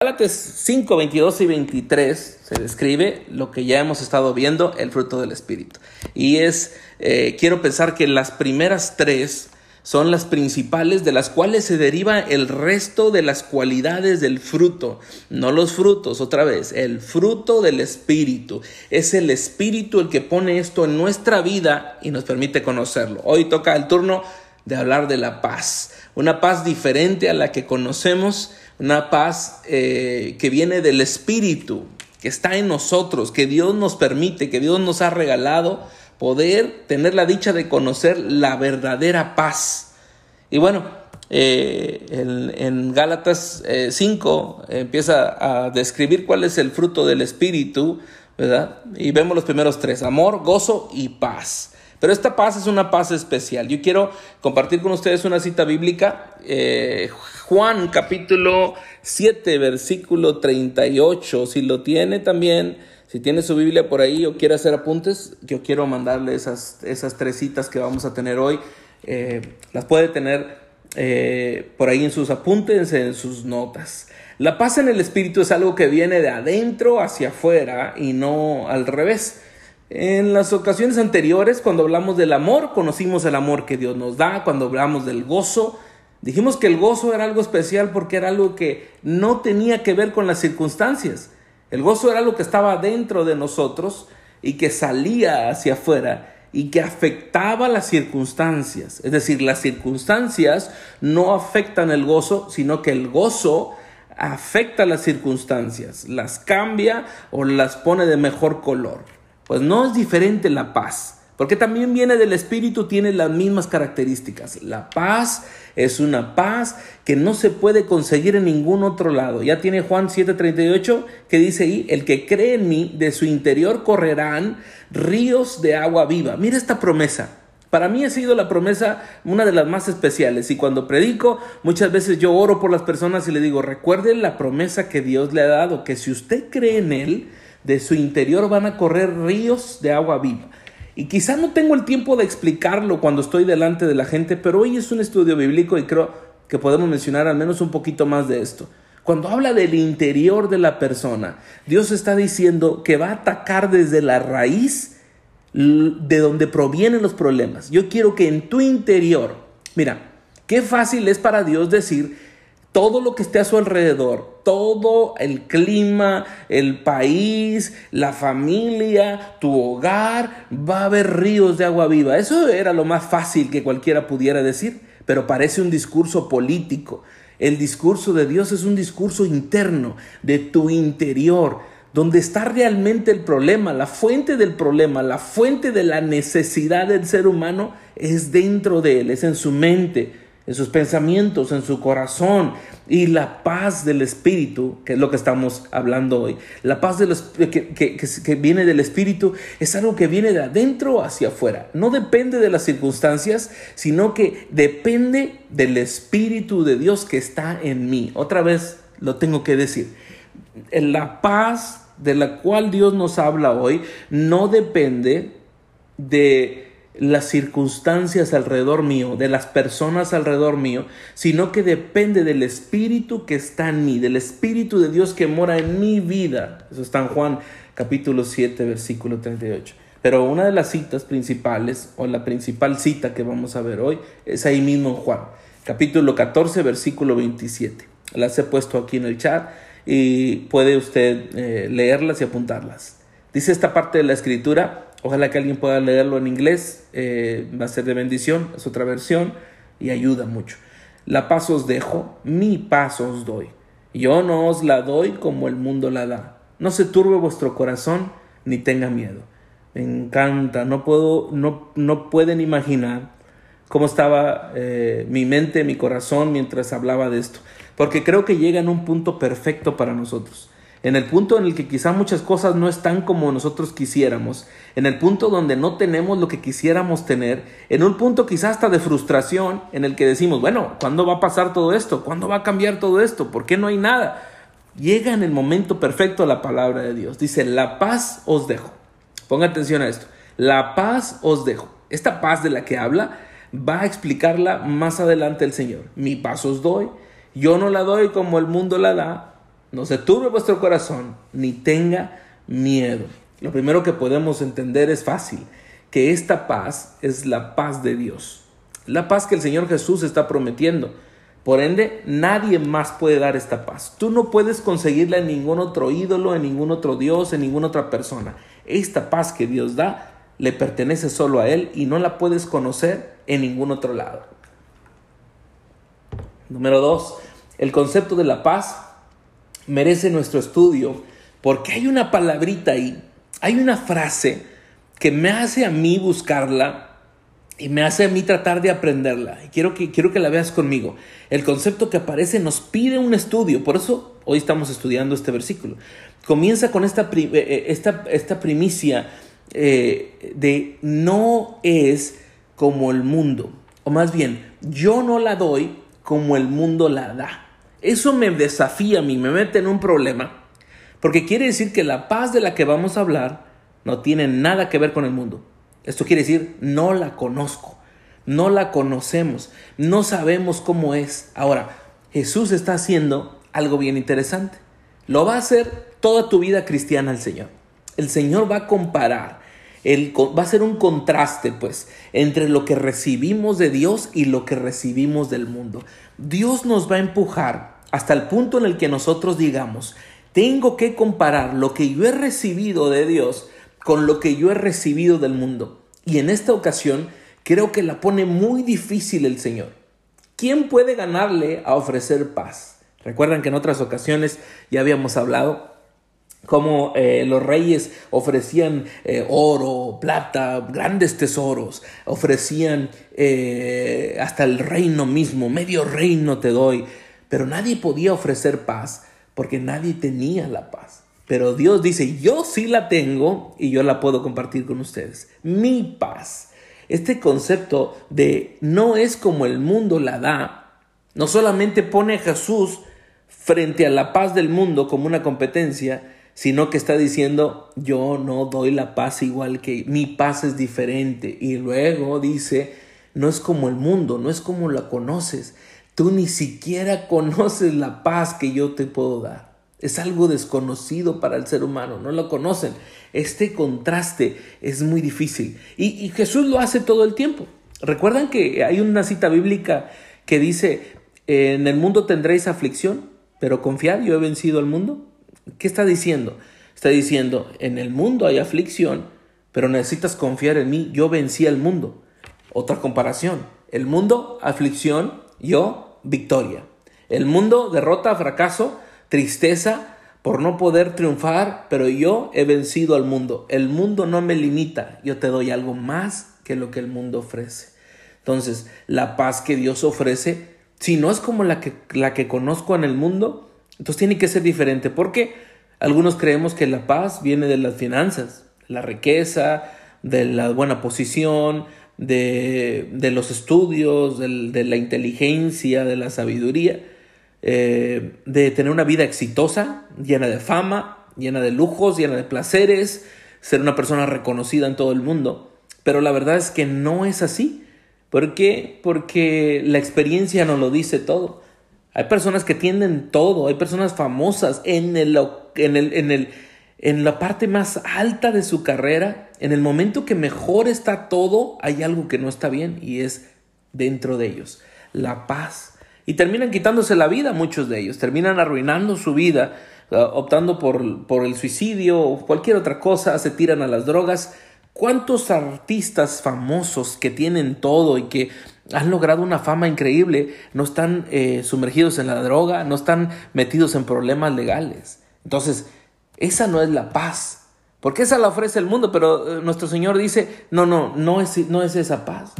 Gálatas 5, 22 y 23 se describe lo que ya hemos estado viendo, el fruto del Espíritu. Y es, eh, quiero pensar que las primeras tres son las principales de las cuales se deriva el resto de las cualidades del fruto, no los frutos, otra vez, el fruto del Espíritu. Es el Espíritu el que pone esto en nuestra vida y nos permite conocerlo. Hoy toca el turno de hablar de la paz, una paz diferente a la que conocemos, una paz eh, que viene del Espíritu, que está en nosotros, que Dios nos permite, que Dios nos ha regalado poder tener la dicha de conocer la verdadera paz. Y bueno, eh, en, Gálatas 5 eh, empieza a describir cuál es el fruto del Espíritu, ¿verdad? Y vemos los primeros tres, amor, gozo y paz. Pero esta paz es una paz especial. Yo quiero compartir con ustedes una cita bíblica. Eh, Juan capítulo 7, versículo 38. Si lo tiene también, si tiene su Biblia por ahí o quiere hacer apuntes, yo quiero mandarle esas, esas tres citas que vamos a tener hoy. Eh, las puede tener eh, por ahí en sus apuntes, en sus notas. La paz en el espíritu es algo que viene de adentro hacia afuera y no al revés. En las ocasiones anteriores, cuando hablamos del amor, conocimos el amor que Dios nos da, cuando hablamos del gozo, dijimos que el gozo era algo especial porque era algo que no tenía que ver con las circunstancias. El gozo era algo que estaba dentro de nosotros y que salía hacia afuera y que afectaba las circunstancias. Es decir, las circunstancias no afectan el gozo, sino que el gozo afecta las circunstancias, las cambia o las pone de mejor color. Pues no es diferente la paz, porque también viene del Espíritu, tiene las mismas características. La paz es una paz que no se puede conseguir en ningún otro lado. Ya tiene Juan 7:38 que dice ahí, el que cree en mí, de su interior correrán ríos de agua viva. Mira esta promesa. Para mí ha sido la promesa una de las más especiales y cuando predico muchas veces yo oro por las personas y le digo, recuerden la promesa que Dios le ha dado, que si usted cree en Él, de su interior van a correr ríos de agua viva. Y quizá no tengo el tiempo de explicarlo cuando estoy delante de la gente, pero hoy es un estudio bíblico y creo que podemos mencionar al menos un poquito más de esto. Cuando habla del interior de la persona, Dios está diciendo que va a atacar desde la raíz de donde provienen los problemas. Yo quiero que en tu interior, mira, qué fácil es para Dios decir, todo lo que esté a su alrededor, todo el clima, el país, la familia, tu hogar, va a haber ríos de agua viva. Eso era lo más fácil que cualquiera pudiera decir, pero parece un discurso político. El discurso de Dios es un discurso interno, de tu interior, donde está realmente el problema, la fuente del problema, la fuente de la necesidad del ser humano es dentro de él, es en su mente en sus pensamientos, en su corazón y la paz del Espíritu, que es lo que estamos hablando hoy. La paz de los, que, que, viene del Espíritu es algo que viene de adentro hacia afuera. No depende de las circunstancias, sino que depende del Espíritu de Dios que está en mí. Otra vez lo tengo que decir. La paz de la cual Dios nos habla hoy no depende de las circunstancias alrededor mío, de las personas alrededor mío, sino que depende del Espíritu que está en mí, del Espíritu de Dios que mora en mi vida. Eso está en Juan capítulo 7, versículo 38. Pero una de las citas principales, o la principal cita que vamos a ver hoy, es ahí mismo en Juan, capítulo 14, versículo 27. Las he puesto aquí en el chat y puede usted eh, leerlas y apuntarlas. Dice esta parte de la escritura, Ojalá que alguien pueda leerlo en inglés, eh, va a ser de bendición, es otra versión y ayuda mucho. La paz os dejo, mi paz os doy. Yo no os la doy como el mundo la da. No se turbe vuestro corazón ni tenga miedo. Me encanta, no puedo, no, no pueden imaginar cómo estaba eh, mi mente, mi corazón mientras hablaba de esto, porque creo que llega en un punto perfecto para nosotros en el punto en el que quizá muchas cosas no están como nosotros quisiéramos, en el punto donde no tenemos lo que quisiéramos tener, en un punto quizá hasta de frustración en el que decimos, bueno, ¿cuándo va a pasar todo esto? ¿Cuándo va a cambiar todo esto? ¿Por qué no hay nada? Llega en el momento perfecto la palabra de Dios. Dice, la paz os dejo. Ponga atención a esto. La paz os dejo. Esta paz de la que habla va a explicarla más adelante el Señor. Mi paz os doy. Yo no la doy como el mundo la da no se turbe vuestro corazón, ni tenga miedo. Lo primero que podemos entender es fácil, que esta paz es la paz de Dios, la paz que el Señor Jesús está prometiendo. Por ende, nadie más puede dar esta paz. Tú no puedes conseguirla en ningún otro ídolo, en ningún otro Dios, en ninguna otra persona. Esta paz que Dios da le pertenece solo a Él y no la puedes conocer en ningún otro lado. Número dos, el concepto de la paz merece nuestro estudio porque hay una palabrita ahí, hay una frase que me hace a mí buscarla y me hace a mí tratar de aprenderla. Y quiero que, quiero que la veas conmigo. El concepto que aparece nos pide un estudio, por eso hoy estamos estudiando este versículo. Comienza con esta, eh, eh, esta, esta primicia eh, de no es como el mundo, o más bien, yo no la doy como el mundo la da. Eso me desafía a mí, me mete en un problema, porque quiere decir que la paz de la que vamos a hablar no tiene nada que ver con el mundo. Esto quiere decir, no la conozco, no la conocemos, no sabemos cómo es. Ahora, Jesús está haciendo algo bien interesante. Lo va a hacer toda tu vida cristiana el Señor. El Señor va a comparar, el, va a ser un contraste, pues, entre lo que recibimos de Dios y lo que recibimos del mundo. Dios nos va a empujar hasta el punto en el que nosotros digamos, tengo que comparar lo que yo he recibido de Dios con lo que yo he recibido del mundo. Y en esta ocasión creo que la pone muy difícil el Señor. ¿Quién puede ganarle a ofrecer paz? Recuerdan que en otras ocasiones ya habíamos hablado cómo eh, los reyes ofrecían eh, oro, plata, grandes tesoros, ofrecían eh, hasta el reino mismo, medio reino te doy, pero nadie podía ofrecer paz porque nadie tenía la paz. Pero Dios dice, yo sí la tengo y yo la puedo compartir con ustedes. Mi paz. Este concepto de no es como el mundo la da, no solamente pone a Jesús frente a la paz del mundo como una competencia, sino que está diciendo, yo no doy la paz igual que mi paz es diferente. Y luego dice, no es como el mundo, no es como la conoces. Tú ni siquiera conoces la paz que yo te puedo dar. Es algo desconocido para el ser humano, no lo conocen. Este contraste es muy difícil. Y, Jesús lo hace todo el tiempo. ¿Recuerdan que hay una cita bíblica que dice, en el mundo tendréis aflicción, pero confiad, yo he vencido al mundo? ¿Qué está diciendo? Está diciendo, en el mundo hay aflicción, pero necesitas confiar en mí, yo vencí al mundo. Otra comparación, el mundo, aflicción, yo, victoria. El mundo, derrota, fracaso, tristeza por no poder triunfar, pero yo he vencido al mundo. El mundo no me limita, yo te doy algo más que lo que el mundo ofrece. Entonces, la paz que Dios ofrece, si no es como la que, la que conozco en el mundo, entonces tiene que ser diferente, porque algunos creemos que la paz viene de las finanzas, la riqueza, de la buena posición, de, de los estudios, de la inteligencia, de la sabiduría. Eh, de tener una vida exitosa, llena de fama, llena de lujos, llena de placeres, ser una persona reconocida en todo el mundo. Pero la verdad es que no es así. ¿Por qué? Porque la experiencia nos lo dice todo. Hay personas que tienen todo, hay personas famosas en, el, en, el, en, el, en la parte más alta de su carrera. En el momento que mejor está todo, hay algo que no está bien y es dentro de ellos. La paz y terminan quitándose la vida muchos de ellos, terminan arruinando su vida, uh, optando por, por el suicidio o cualquier otra cosa, se tiran a las drogas. ¿Cuántos artistas famosos que tienen todo y que han logrado una fama increíble no están eh, sumergidos en la droga, no están metidos en problemas legales? Entonces, esa no es la paz, porque esa la ofrece el mundo, pero eh, nuestro Señor dice, no, no, no es, no es esa paz.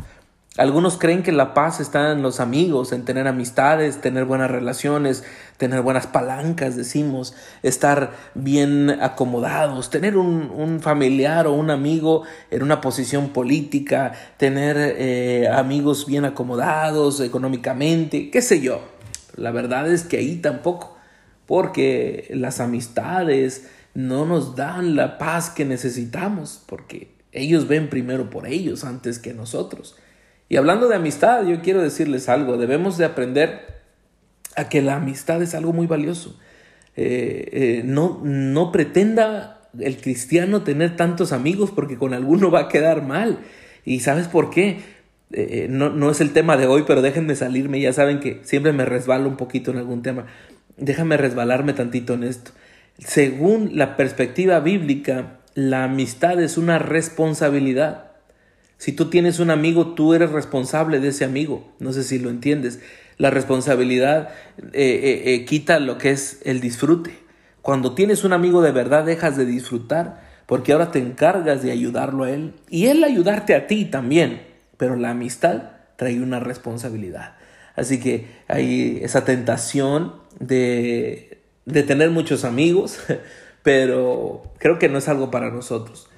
Algunos creen que la paz está en los amigos, en tener amistades, tener buenas relaciones, tener buenas palancas, decimos, estar bien acomodados, tener un, familiar o un amigo en una posición política, tener eh, amigos bien acomodados económicamente, qué sé yo. La verdad es que ahí tampoco, porque las amistades no nos dan la paz que necesitamos, porque ellos ven primero por ellos antes que nosotros. Y hablando de amistad, yo quiero decirles algo, debemos de aprender a que la amistad es algo muy valioso. eh, eh, no, no pretenda el cristiano tener tantos amigos porque con alguno va a quedar mal. ¿Y sabes por qué? Eh, no, no, es el tema de hoy, pero déjenme salirme. Ya saben que siempre me resbalo un poquito en algún tema. Déjame resbalarme tantito en esto. Según la perspectiva bíblica, la amistad es una responsabilidad. Si tú tienes un amigo, tú eres responsable de ese amigo. No sé si lo entiendes. La responsabilidad eh, eh, eh, quita lo que es el disfrute. Cuando tienes un amigo de verdad, dejas de disfrutar porque ahora te encargas de ayudarlo a él y él ayudarte a ti también. Pero la amistad trae una responsabilidad. Así que hay esa tentación de, de tener muchos amigos, pero creo que no es algo para nosotros.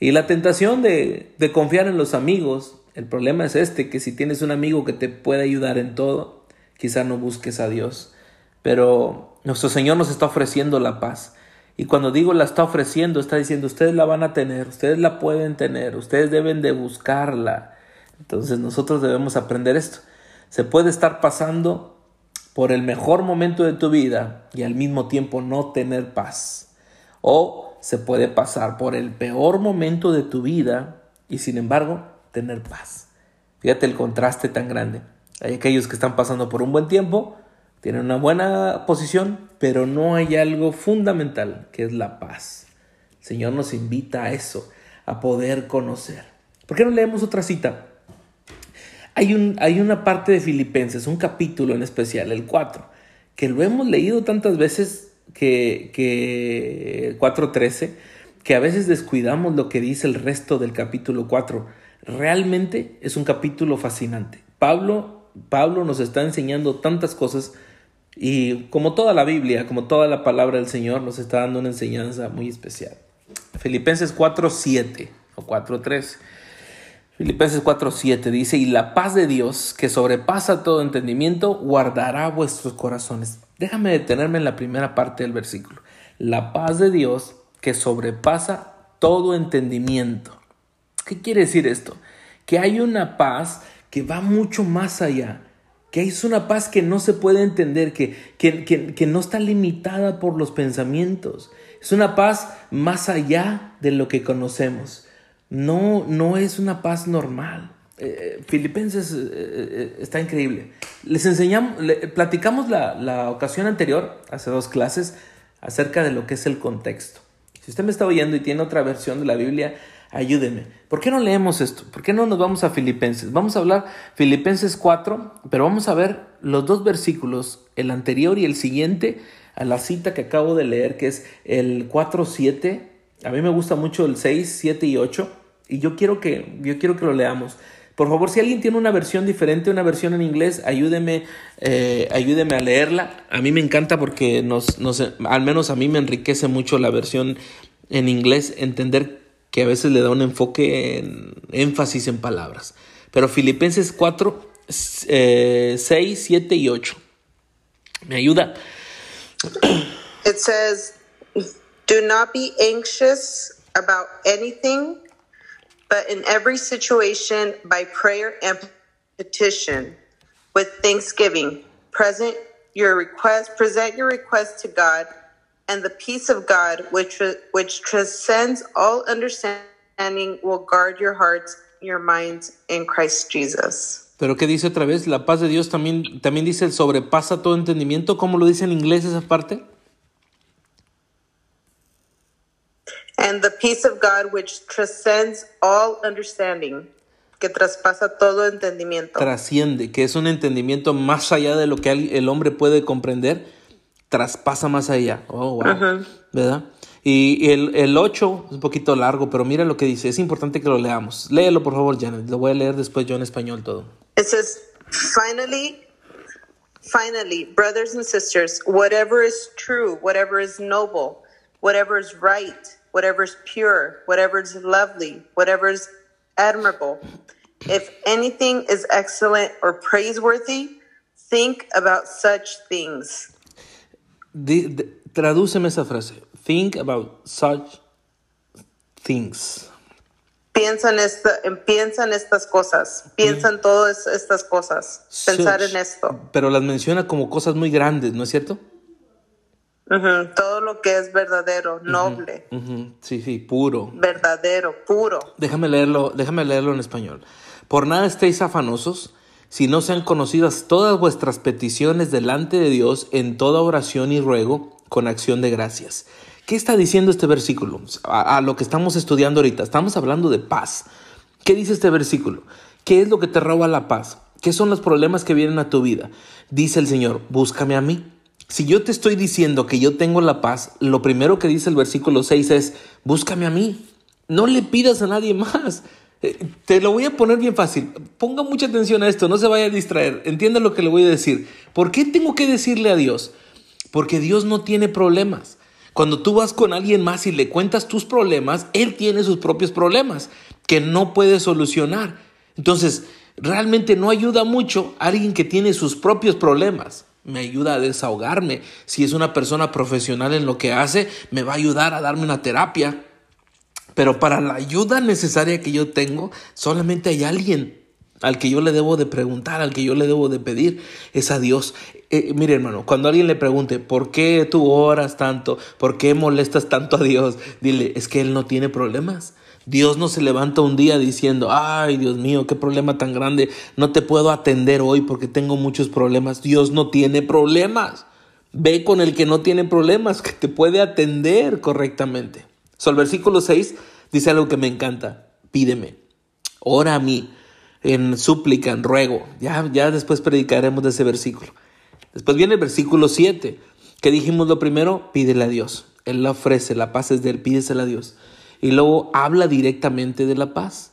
Y la tentación de, confiar en los amigos, el problema es este, que si tienes un amigo que te puede ayudar en todo, quizá no busques a Dios. Pero nuestro Señor nos está ofreciendo la paz. Y cuando digo la está ofreciendo, está diciendo, ustedes la van a tener, ustedes la pueden tener, ustedes deben de buscarla. Entonces nosotros debemos aprender esto. Se puede estar pasando por el mejor momento de tu vida y al mismo tiempo no tener paz. O se puede pasar por el peor momento de tu vida y sin embargo tener paz. Fíjate el contraste tan grande. Hay aquellos que están pasando por un buen tiempo, tienen una buena posición, pero no hay algo fundamental que es la paz. El Señor nos invita a eso, a poder conocer. ¿Por qué no leemos otra cita? Hay, un, hay una parte de Filipenses, un capítulo en especial, el 4, que lo hemos leído tantas veces que, que 4.13, que a veces descuidamos lo que dice el resto del capítulo 4. Realmente es un capítulo fascinante. Pablo Pablo nos está enseñando tantas cosas y como toda la Biblia, como toda la palabra del Señor, nos está dando una enseñanza muy especial. Filipenses 4.7 o 4.3. Filipenses 4.7 dice, y la paz de Dios, que sobrepasa todo entendimiento, guardará vuestros corazones. Déjame detenerme en la primera parte del versículo. La paz de Dios, que sobrepasa todo entendimiento. ¿Qué quiere decir esto? Que hay una paz que va mucho más allá, que es una paz que no se puede entender, que, que, que, no está limitada por los pensamientos. Es una paz más allá de lo que conocemos. No, no es una paz normal. Eh, eh, Filipenses eh, está increíble. Les enseñamos, platicamos la, la ocasión anterior, hace dos clases, acerca de lo que es el contexto. Si usted me está oyendo y tiene otra versión de la Biblia, ayúdenme. ¿Por qué no leemos esto? ¿Por qué no nos vamos a Filipenses? Vamos a hablar Filipenses 4, pero vamos a ver los dos versículos, el anterior y el siguiente, a la cita que acabo de leer, que es el 4, 7. A mí me gusta mucho el 6, 7 y 8, y yo quiero que, yo quiero que lo leamos. Por favor, si alguien tiene una versión diferente, una versión en inglés, ayúdeme, eh, ayúdeme a leerla. A mí me encanta porque nos, nos, al menos a mí me enriquece mucho la versión en inglés, entender que a veces le da un enfoque en énfasis en palabras. Pero Filipenses 4, 6, 7 y 8. ¿Me ayuda? It says, Do not be anxious about anything, but in every situation, by prayer and petition, with thanksgiving, present your request, present your request to God and the peace of God, which, which transcends all understanding, will guard your hearts, your minds in Christ Jesus. Pero ¿qué dice otra vez? La paz de Dios también, también dice el sobrepasa todo entendimiento. ¿Cómo lo dice en inglés esa parte? And the peace of God which transcends all understanding, que traspasa todo entendimiento. Trasciende, que es un entendimiento más allá de lo que el hombre puede comprender traspasa más allá. Oh, wow. ¿Verdad? Y el, el 8 es un poquito largo, pero mira lo que dice. Es importante que lo leamos. Léelo, por favor, Janet. Lo voy a leer después yo en español todo. It says, finally, finally, brothers and sisters, whatever is true, whatever is noble, whatever is right, whatever is pure, whatever is lovely, whatever is admirable, if anything is excellent or praiseworthy, think about such things. Tradúceme esa frase. Think about such things. Piensa en, esta, piensa en estas cosas. Piensa en todas estas cosas. Pensar en esto. Pero las menciona como cosas muy grandes, ¿no es cierto? Todo lo que es verdadero, noble, Sí, sí, puro. verdadero, puro. Déjame leerlo, déjame leerlo en español. Por nada estéis afanosos, si no sean conocidas todas vuestras peticiones delante de Dios en toda oración y ruego con acción de gracias. ¿Qué está diciendo este versículo? A, a lo que estamos estudiando ahorita. Estamos hablando de paz. ¿Qué dice este versículo? ¿Qué es lo que te roba la paz? ¿Qué son los problemas que vienen a tu vida? Dice el Señor, búscame a mí. Si yo te estoy diciendo que yo tengo la paz, lo primero que dice el versículo 6 es, búscame a mí. No le pidas a nadie más. Eh, Te lo voy a poner bien fácil. Ponga mucha atención a esto, no se vaya a distraer. Entienda lo que le voy a decir. ¿Por qué tengo que decirle a Dios? Porque Dios no tiene problemas. Cuando tú vas con alguien más y le cuentas tus problemas, Él tiene sus propios problemas que no puede solucionar. Entonces, realmente no ayuda mucho a alguien que tiene sus propios problemas. Me ayuda a desahogarme. Si es una persona profesional en lo que hace, me va a ayudar a darme una terapia. Pero para la ayuda necesaria que yo tengo, solamente hay alguien al que yo le debo de preguntar, al que yo le debo de pedir, es a Dios. Eh, mire hermano, cuando alguien le pregunte, ¿por qué tú oras tanto? ¿Por qué molestas tanto a Dios? Dile, es que Él no tiene problemas. Dios no se levanta un día diciendo, ay Dios mío, qué problema tan grande, no te puedo atender hoy porque tengo muchos problemas. Dios no tiene problemas. Ve con el que no tiene problemas, que te puede atender correctamente. So, el versículo 6 dice algo que me encanta. Pídeme, ora a mí, en súplica, en ruego. Ya, ya después predicaremos de ese versículo. Después viene el versículo 7, que dijimos lo primero, pídele a Dios. Él la ofrece, la paz es de él, pídesela a Dios. Y luego habla directamente de la paz.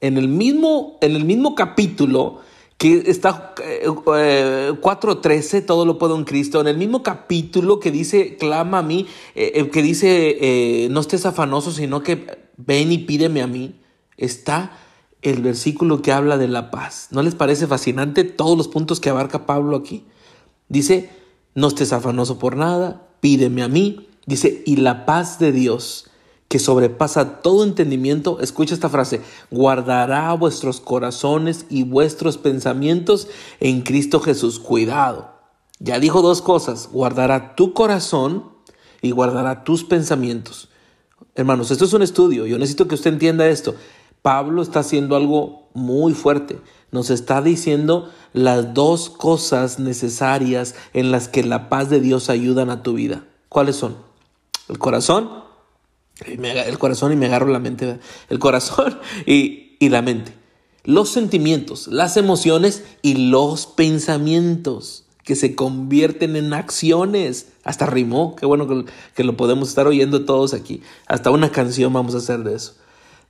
En el mismo, en el mismo capítulo que está eh, eh, 4.13, todo lo puedo en Cristo, en el mismo capítulo que dice, clama a mí, eh, eh, que dice, eh, no estés afanoso, sino que ven y pídeme a mí, está el versículo que habla de la paz. ¿No les parece fascinante todos los puntos que abarca Pablo aquí? Dice, no estés afanoso por nada, pídeme a mí. Dice, y la paz de Dios, que sobrepasa todo entendimiento, escucha esta frase, guardará vuestros corazones y vuestros pensamientos en Cristo Jesús. Cuidado. Ya dijo dos cosas, guardará tu corazón y guardará tus pensamientos. Hermanos, esto es un estudio, yo necesito que usted entienda esto. Pablo está haciendo algo muy fuerte. Nos está diciendo las dos cosas necesarias en las que la paz de Dios ayudan a tu vida. ¿Cuáles son? El corazón, me el corazón y me agarro la mente, el corazón y, y la mente. Los sentimientos, las emociones y los pensamientos que se convierten en acciones. Hasta rimó, qué bueno que, que lo podemos estar oyendo todos aquí. Hasta una canción vamos a hacer de eso.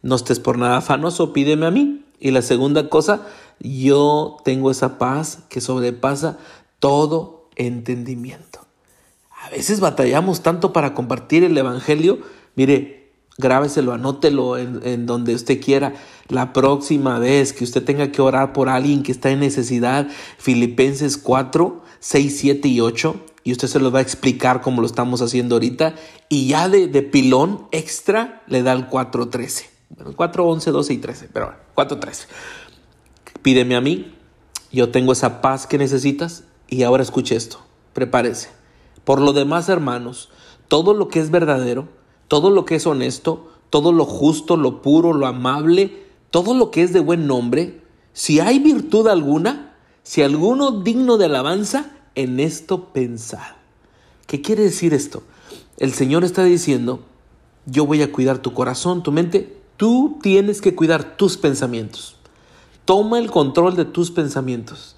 No estés por nada afanoso, pídeme a mí. Y la segunda cosa, yo tengo esa paz que sobrepasa todo entendimiento. A veces batallamos tanto para compartir el Evangelio. Mire, grábeselo, anótelo en, en donde usted quiera. La próxima vez que usted tenga que orar por alguien que está en necesidad, Filipenses 4, 6, 7 y 8, y usted se lo va a explicar como lo estamos haciendo ahorita. Y ya de, de pilón extra le da el 4, 13. Bueno, 4, 11, 12 y 13, pero bueno, 4, 13. Pídeme a mí, yo tengo esa paz que necesitas. Y ahora escuche esto, prepárese. Por lo demás, hermanos, todo lo que es verdadero, todo lo que es honesto, todo lo justo, lo puro, lo amable, todo lo que es de buen nombre, si hay virtud alguna, si alguno digno de alabanza, en esto pensad. ¿Qué quiere decir esto? El Señor está diciendo, yo voy a cuidar tu corazón, tu mente, tú tienes que cuidar tus pensamientos. Toma el control de tus pensamientos.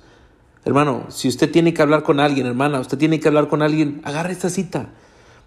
Hermano, si usted tiene que hablar con alguien, hermana, usted tiene que hablar con alguien, agarra esta cita.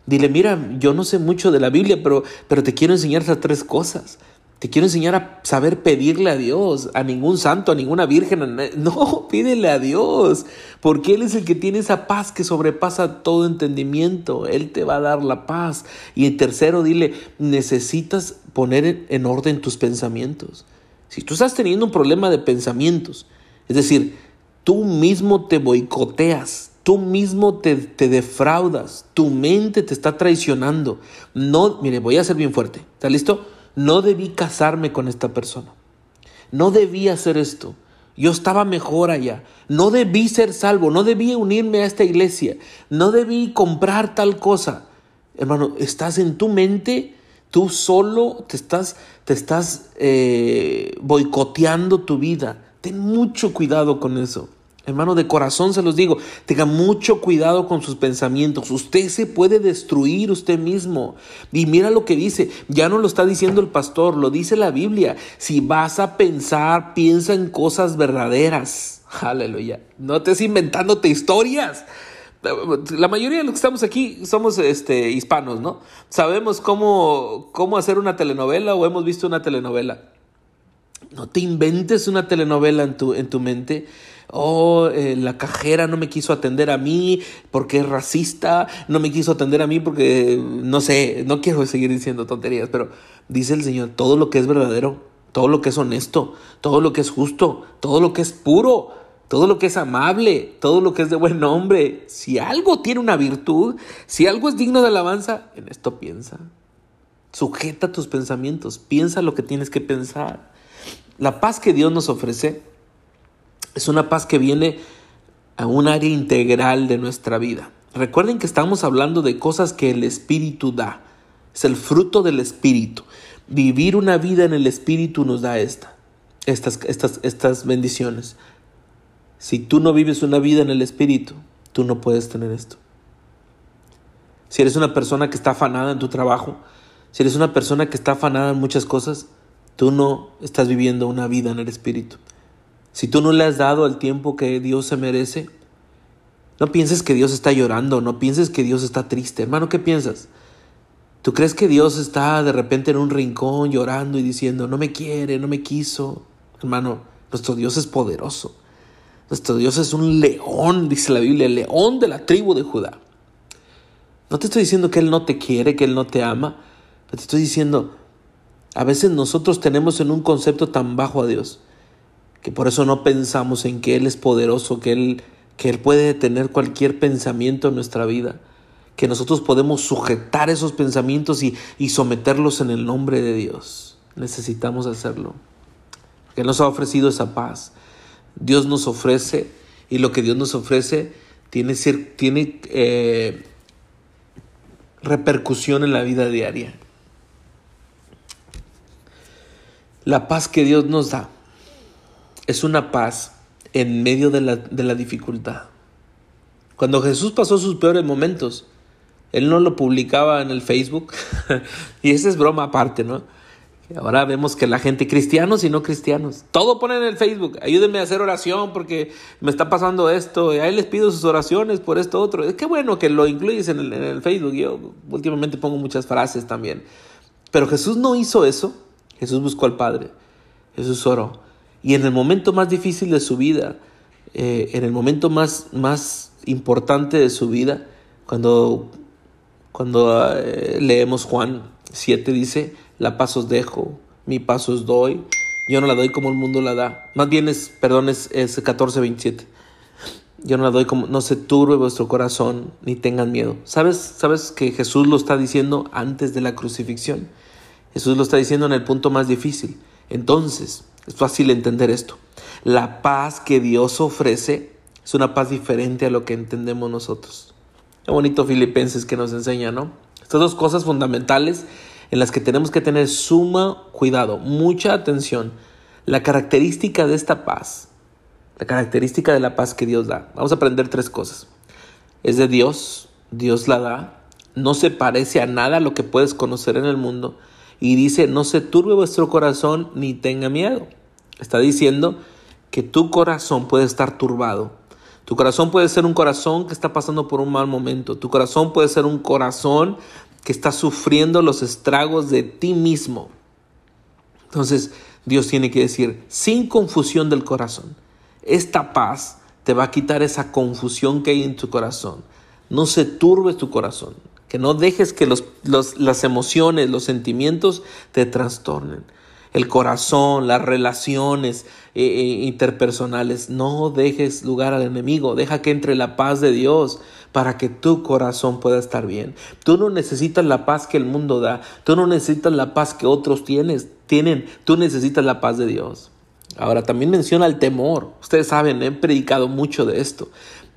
Dile, mira, yo no sé mucho de la Biblia, pero, pero te quiero enseñar esas tres cosas. Te quiero enseñar a saber pedirle a Dios, a ningún santo, a ninguna virgen. No, pídele a Dios, porque Él es el que tiene esa paz que sobrepasa todo entendimiento. Él te va a dar la paz. Y en tercero, dile, necesitas poner en orden tus pensamientos. Si tú estás teniendo un problema de pensamientos, es decir, tú mismo te boicoteas, tú mismo te, te defraudas, tu mente te está traicionando. No, mire, voy a ser bien fuerte. ¿Está listo? No debí casarme con esta persona. No debí hacer esto. Yo estaba mejor allá. No debí ser salvo, no debí unirme a esta iglesia, no debí comprar tal cosa. Hermano, estás en tu mente, tú solo te estás, te estás eh, boicoteando tu vida. Ten mucho cuidado con eso. Hermano, de corazón se los digo, tenga mucho cuidado con sus pensamientos. Usted se puede destruir usted mismo. Y mira lo que dice, ya no lo está diciendo el pastor, lo dice la Biblia. Si vas a pensar, piensa en cosas verdaderas. Aleluya. No estés inventándote historias. La mayoría de los que estamos aquí somos este, hispanos, ¿no? Sabemos cómo, cómo hacer una telenovela o hemos visto una telenovela. No te inventes una telenovela en tu, en tu mente oh, eh, la cajera no me quiso atender a mí porque es racista, no me quiso atender a mí porque, no sé, no quiero seguir diciendo tonterías, pero dice el Señor, todo lo que es verdadero, todo lo que es honesto, todo lo que es justo, todo lo que es puro, todo lo que es amable, todo lo que es de buen nombre, si algo tiene una virtud, si algo es digno de alabanza, en esto piensa. Sujeta tus pensamientos, piensa lo que tienes que pensar. La paz que Dios nos ofrece es una paz que viene a un área integral de nuestra vida. Recuerden que estamos hablando de cosas que el Espíritu da. Es el fruto del Espíritu. Vivir una vida en el Espíritu nos da esta, estas, estas, estas bendiciones. Si tú no vives una vida en el Espíritu, tú no puedes tener esto. Si eres una persona que está afanada en tu trabajo, si eres una persona que está afanada en muchas cosas, tú no estás viviendo una vida en el Espíritu. Si tú no le has dado el tiempo que Dios se merece, no pienses que Dios está llorando, no pienses que Dios está triste. Hermano, ¿qué piensas? ¿Tú crees que Dios está de repente en un rincón llorando y diciendo, no me quiere, no me quiso? Hermano, nuestro Dios es poderoso. Nuestro Dios es un león, dice la Biblia, el león de la tribu de Judá. No te estoy diciendo que Él no te quiere, que Él no te ama. te estoy diciendo, a veces nosotros tenemos en un concepto tan bajo a Dios que por eso no pensamos en que Él es poderoso, que Él, que Él puede detener cualquier pensamiento en nuestra vida, que nosotros podemos sujetar esos pensamientos y, y someterlos en el nombre de Dios. Necesitamos hacerlo. Que nos ha ofrecido esa paz. Dios nos ofrece y lo que Dios nos ofrece tiene, tiene eh, repercusión en la vida diaria. La paz que Dios nos da es una paz en medio de la, de la dificultad. Cuando Jesús pasó sus peores momentos, él no lo publicaba en el Facebook, y esa es broma aparte, ¿no? Ahora vemos que la gente, cristianos y no cristianos, todo ponen en el Facebook, ayúdenme a hacer oración porque me está pasando esto, y ahí les pido sus oraciones por esto otro. Es que bueno que lo incluyes en el, en el Facebook, yo últimamente pongo muchas frases también. Pero Jesús no hizo eso, Jesús buscó al Padre, Jesús oró. Y en el momento más difícil de su vida, eh, en el momento más, más importante de su vida, cuando, cuando eh, leemos Juan 7, dice, la paz os dejo, mi paz os doy, yo no la doy como el mundo la da. Más bien es, perdón, es, es 14, 27. Yo no la doy como, no se turbe vuestro corazón, ni tengan miedo. ¿Sabes, ¿Sabes que Jesús lo está diciendo antes de la crucifixión? Jesús lo está diciendo en el punto más difícil. Entonces, es fácil entender esto. La paz que Dios ofrece es una paz diferente a lo que entendemos nosotros. Qué bonito Filipenses que nos enseña, ¿no? Estas dos cosas fundamentales en las que tenemos que tener suma cuidado, mucha atención. La característica de esta paz, la característica de la paz que Dios da. Vamos a aprender tres cosas. Es de Dios, Dios la da, no se parece a nada a lo que puedes conocer en el mundo y dice, no se turbe vuestro corazón ni tenga miedo. Está diciendo que tu corazón puede estar turbado. Tu corazón puede ser un corazón que está pasando por un mal momento. Tu corazón puede ser un corazón que está sufriendo los estragos de ti mismo. Entonces Dios tiene que decir, sin confusión del corazón, esta paz te va a quitar esa confusión que hay en tu corazón. No se turbe tu corazón que no dejes que los, las emociones, los sentimientos te trastornen. El corazón, las relaciones eh, eh, interpersonales, no dejes lugar al enemigo, deja que entre la paz de Dios para que tu corazón pueda estar bien. Tú no necesitas la paz que el mundo da, tú no necesitas la paz que otros tienes, tienen, tú necesitas la paz de Dios. Ahora también menciona el temor. Ustedes saben, he predicado mucho de esto.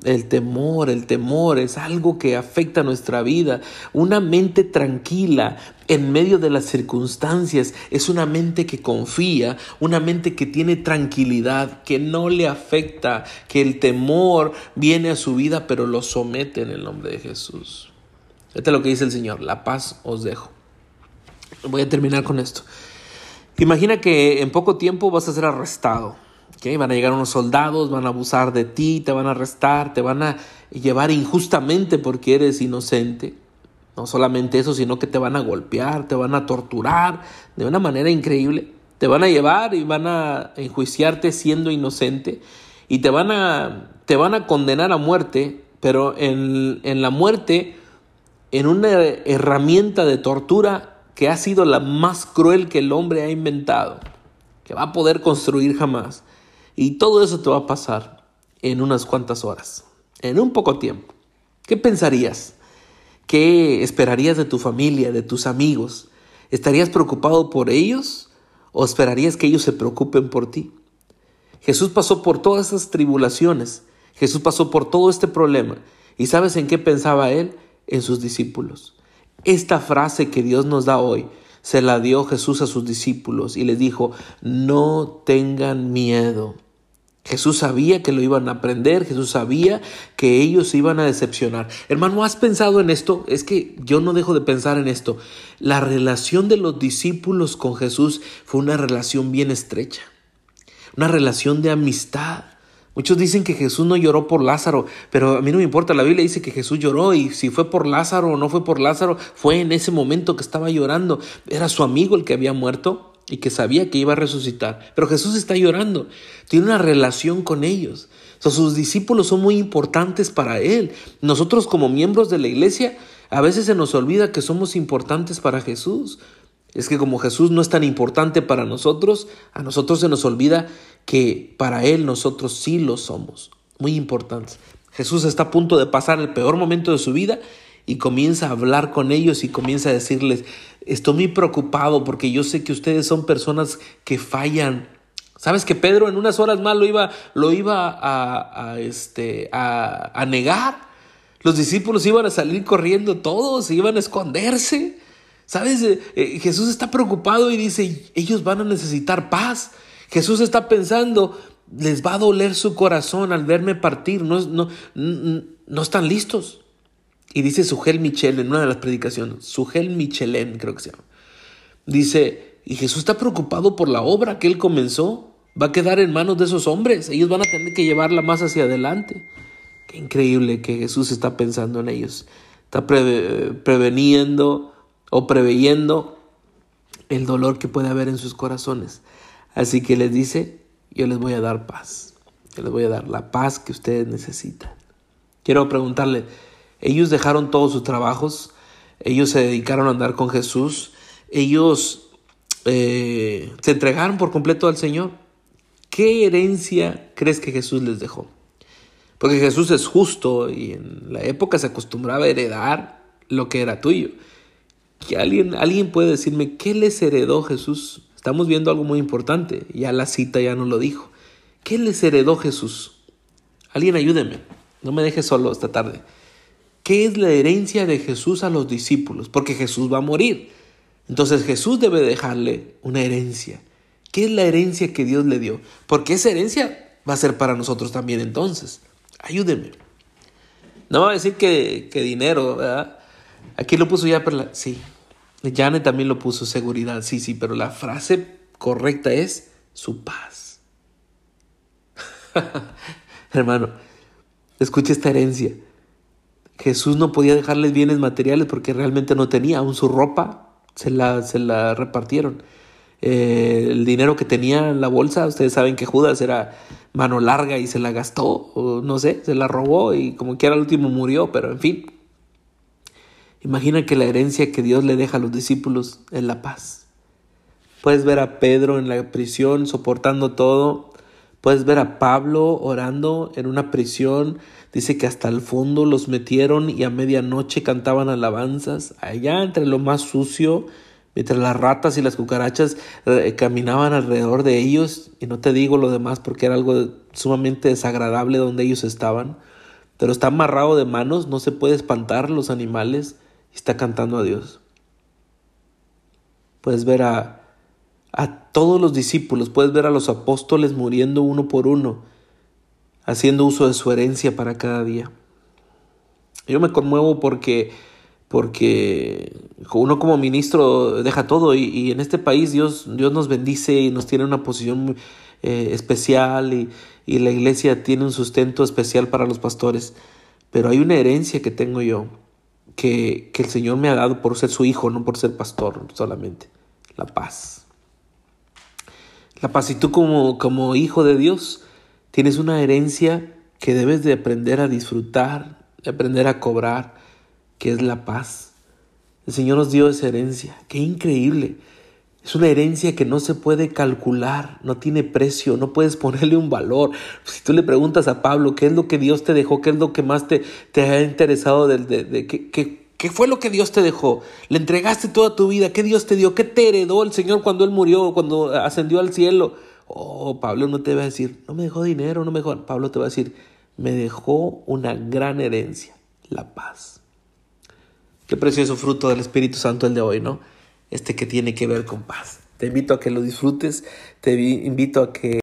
El temor, el temor es algo que afecta nuestra vida. Una mente tranquila en medio de las circunstancias es una mente que confía, una mente que tiene tranquilidad, que no le afecta, que el temor viene a su vida pero lo somete en el nombre de Jesús. Este es lo que dice el Señor, la paz os dejo. Voy a terminar con esto. Imagina que en poco tiempo vas a ser arrestado. Van a llegar unos soldados, van a abusar de ti, te van a arrestar, te van a llevar injustamente porque eres inocente. No solamente eso, sino que te van a golpear, te van a torturar de una manera increíble. Te van a llevar y van a enjuiciarte siendo inocente y te van a, te van a condenar a muerte, pero en, en la muerte, en una herramienta de tortura que ha sido la más cruel que el hombre ha inventado, que va a poder construir jamás. Y todo eso te va a pasar en unas cuantas horas, en un poco tiempo. ¿Qué pensarías? ¿Qué esperarías de tu familia, de tus amigos? ¿Estarías preocupado por ellos o esperarías que ellos se preocupen por ti? Jesús pasó por todas esas tribulaciones, Jesús pasó por todo este problema. ¿Y sabes en qué pensaba él? En sus discípulos. Esta frase que Dios nos da hoy se la dio Jesús a sus discípulos y les dijo, no tengan miedo. Jesús sabía que lo iban a aprender, Jesús sabía que ellos se iban a decepcionar. Hermano, ¿has pensado en esto? Es que yo no dejo de pensar en esto. La relación de los discípulos con Jesús fue una relación bien estrecha, una relación de amistad. Muchos dicen que Jesús no lloró por Lázaro, pero a mí no me importa, la Biblia dice que Jesús lloró y si fue por Lázaro o no fue por Lázaro, fue en ese momento que estaba llorando. Era su amigo el que había muerto y que sabía que iba a resucitar. Pero Jesús está llorando, tiene una relación con ellos. sus discípulos son muy importantes para Él. Nosotros como miembros de la iglesia, a veces se nos olvida que somos importantes para Jesús. Es que como Jesús no es tan importante para nosotros, a nosotros se nos olvida que para Él nosotros sí lo somos, muy importantes. Jesús está a punto de pasar el peor momento de su vida y comienza a hablar con ellos y comienza a decirles, estoy muy preocupado porque yo sé que ustedes son personas que fallan. ¿Sabes que Pedro en unas horas más lo iba, lo iba a, este, a, a negar? Los discípulos iban a salir corriendo todos, iban a esconderse. ¿Sabes? Eh, eh, Jesús está preocupado y dice, ellos van a necesitar paz. Jesús está pensando, les va a doler su corazón al verme partir, no, no, no están listos. Y dice Sugel Michel en una de las predicaciones, Sugel Michelén creo que se llama, dice, y Jesús está preocupado por la obra que él comenzó, va a quedar en manos de esos hombres, ellos van a tener que llevarla más hacia adelante. Qué increíble que Jesús está pensando en ellos, está preveniendo o preveyendo el dolor que puede haber en sus corazones. Así que les dice, yo les voy a dar paz, yo les voy a dar la paz que ustedes necesitan. Quiero preguntarle, ellos dejaron todos sus trabajos, ellos se dedicaron a andar con Jesús, ellos eh, se entregaron por completo al Señor. ¿Qué herencia crees que Jesús les dejó? Porque Jesús es justo y en la época se acostumbraba a heredar lo que era tuyo. Que alguien, alguien puede decirme, ¿qué les heredó Jesús? Estamos viendo algo muy importante, ya la cita ya nos lo dijo. ¿Qué les heredó Jesús? Alguien ayúdeme, no me deje solo esta tarde. ¿Qué es la herencia de Jesús a los discípulos? Porque Jesús va a morir. Entonces Jesús debe dejarle una herencia. ¿Qué es la herencia que Dios le dio? Porque esa herencia va a ser para nosotros también entonces. Ayúdeme. No va a decir que, dinero, ¿verdad? Aquí lo puso ya, pero sí, Janet también lo puso seguridad, sí, sí, pero la frase correcta es su paz. Hermano, escuche esta herencia. Jesús no podía dejarles bienes materiales porque realmente no tenía, aún su ropa se la, se la repartieron. Eh, el dinero que tenía en la bolsa, ustedes saben que Judas era mano larga y se la gastó, no sé, se la robó y como quiera al último murió, pero en fin, Imagina que la herencia que Dios le deja a los discípulos es la paz. Puedes ver a Pedro en la prisión soportando todo. Puedes ver a Pablo orando en una prisión. Dice que hasta el fondo los metieron y a medianoche cantaban alabanzas. Allá entre lo más sucio, mientras las ratas y las cucarachas eh, caminaban alrededor de ellos, y no te digo lo demás porque era algo sumamente desagradable donde ellos estaban, pero está amarrado de manos, no se puede espantar los animales y está cantando a Dios. Puedes ver a, a todos los discípulos, puedes ver a los apóstoles muriendo uno por uno, haciendo uso de su herencia para cada día. Yo me conmuevo porque porque uno como ministro deja todo y, en este país Dios, Dios nos bendice y nos tiene una posición eh, especial y, y la iglesia tiene un sustento especial para los pastores, pero hay una herencia que tengo yo que, que el Señor me ha dado por ser su hijo, no por ser pastor solamente, la paz. La paz y tú como, como hijo de Dios tienes una herencia que debes de aprender a disfrutar, de aprender a cobrar, que es la paz. El Señor nos dio esa herencia. Qué increíble. Es una herencia que no se puede calcular, no tiene precio, no puedes ponerle un valor. Si tú le preguntas a Pablo qué es lo que Dios te dejó, qué es lo que más te, te ha interesado, de, de, qué, qué, fue lo que Dios te dejó. Le entregaste toda tu vida, qué Dios te dio, qué te heredó el Señor cuando Él murió, cuando ascendió al cielo. Oh, Pablo no te va a decir, no me dejó dinero, no me dejó. Pablo te va a decir, me dejó una gran herencia, la paz. Qué precioso fruto del Espíritu Santo el de hoy, ¿no? Este que tiene que ver con paz. Te invito a que lo disfrutes, te invito a que